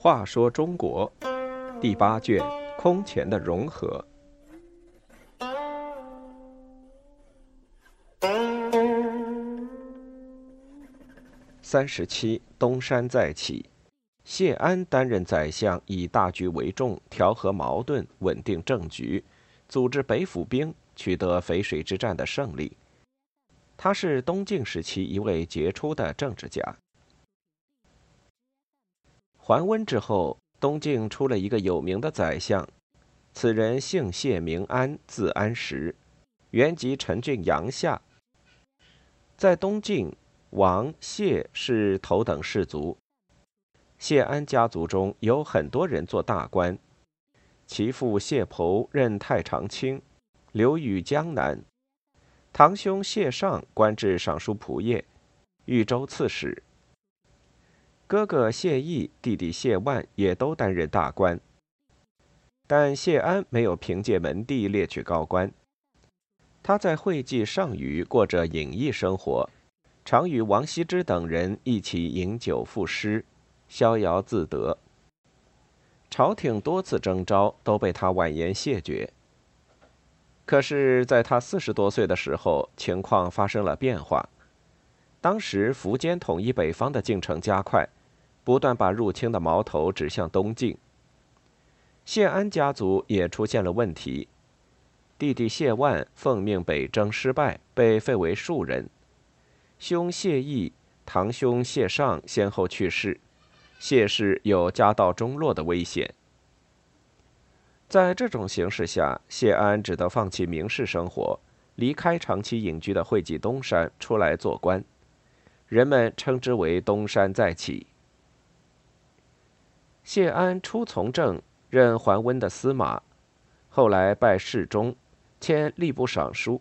话说中国第八卷空前的融合。三十七，东山再起。谢安担任宰相，以大局为重，调和矛盾，稳定政局，组织北府兵，取得淝水之战的胜利。他是东晋时期一位杰出的政治家。桓温之后，东晋出了一个有名的宰相，此人姓谢，名安，字安石，原籍陈郡阳夏。在东晋。王谢是头等士族，谢安家族中有很多人做大官，其父谢剖任太常卿，留于江南；堂兄谢尚官至尚书仆射、豫州刺史；哥哥谢毅、弟弟谢万也都担任大官。但谢安没有凭借门第列取高官，他在会稽上虞过着隐逸生活。常与王羲之等人一起饮酒赋诗，逍遥自得。朝廷多次征召，都被他婉言谢绝。可是，在他四十多岁的时候，情况发生了变化。当时，苻坚统一北方的进程加快，不断把入侵的矛头指向东晋。谢安家族也出现了问题，弟弟谢万奉命北征失败，被废为庶人。兄谢毅、堂兄谢尚先后去世，谢氏有家道中落的危险。在这种形势下，谢安只得放弃名士生活，离开长期隐居的会稽东山，出来做官。人们称之为“东山再起”。谢安初从政，任桓温的司马，后来拜侍中，迁吏部尚书。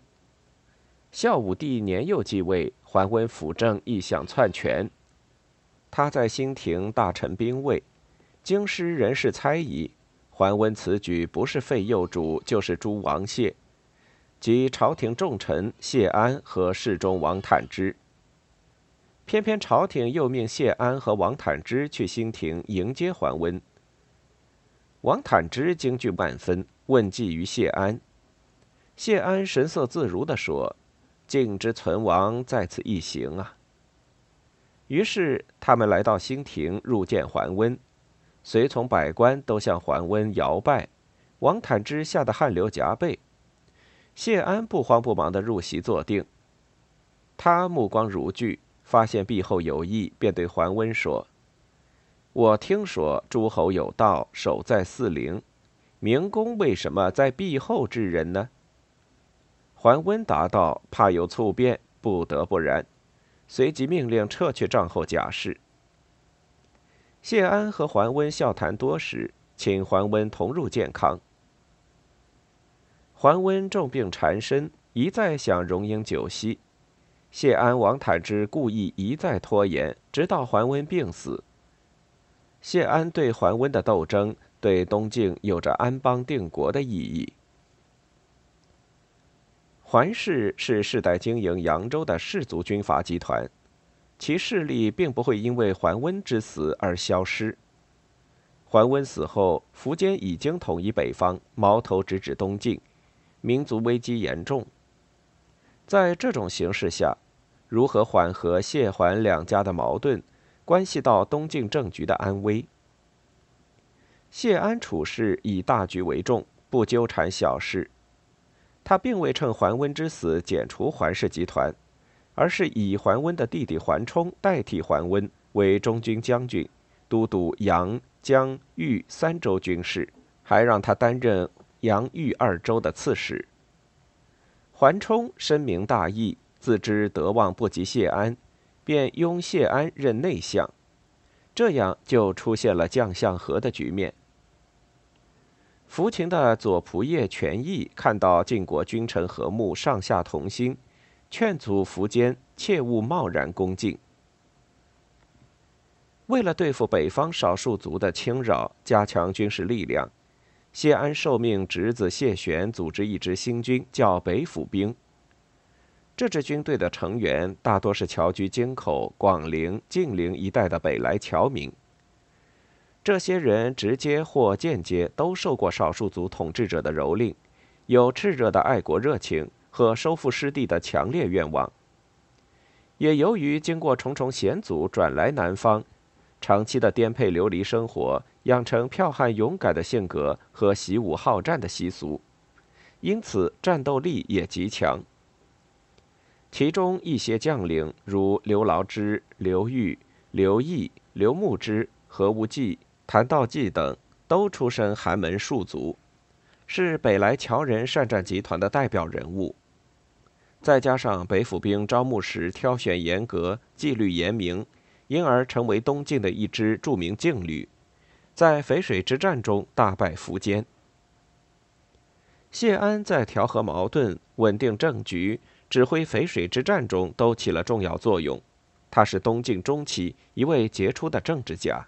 孝武帝年幼继位。桓温辅政意想篡权，他在兴亭大臣兵卫，京师人士猜疑，桓温此举不是废幼主，就是诛王谢，即朝廷重臣谢安和侍中王坦之。偏偏朝廷又命谢安和王坦之去兴亭迎接桓温。王坦之惊惧万分，问计于谢安，谢安神色自如地说。晋之存亡在此一行啊。于是他们来到兴亭，入见桓温，随从百官都向桓温摇拜。王坦之吓得汗流浃背，谢安不慌不忙地入席坐定。他目光如炬，发现壁后有意，便对桓温说：“我听说诸侯有道，守在四陵，明公为什么在壁后治人呢？”桓温答道：“怕有猝变，不得不然。”随即命令撤去帐后甲士。谢安和桓温笑谈多时，请桓温同入健康。桓温重病缠身，一再想荣膺酒席。谢安、王坦之故意一再拖延，直到桓温病死。谢安对桓温的斗争，对东晋有着安邦定国的意义。桓氏是世代经营扬州的氏族军阀集团，其势力并不会因为桓温之死而消失。桓温死后，苻坚已经统一北方，矛头直指东晋，民族危机严重。在这种形势下，如何缓和谢桓两家的矛盾，关系到东晋政局的安危。谢安处事以大局为重，不纠缠小事。他并未趁桓温之死剪除桓氏集团，而是以桓温的弟弟桓冲代替桓温为中军将军，都督阳、江、豫三州军事，还让他担任阳、豫二州的刺史。桓冲深明大义，自知德望不及谢安，便拥谢安任内相，这样就出现了将相和的局面。扶秦的左仆射权益看到晋国君臣和睦，上下同心，劝阻苻坚切勿贸然攻晋。为了对付北方少数族的侵扰，加强军事力量，谢安受命侄子谢玄组织一支新军，叫北府兵。这支军队的成员大多是侨居京口、广陵、晋陵一带的北来侨民。这些人直接或间接都受过少数族统治者的蹂躏，有炽热的爱国热情和收复失地的强烈愿望。也由于经过重重险阻转来南方，长期的颠沛流离生活，养成剽悍勇敢的性格和习武好战的习俗，因此战斗力也极强。其中一些将领，如刘牢之、刘裕、刘毅、刘牧之、何无忌。谭道济等都出身寒门庶族，是北来侨人善战集团的代表人物。再加上北府兵招募时挑选严格、纪律严明，因而成为东晋的一支著名劲旅，在淝水之战中大败苻坚。谢安在调和矛盾、稳定政局、指挥淝水之战中都起了重要作用。他是东晋中期一位杰出的政治家。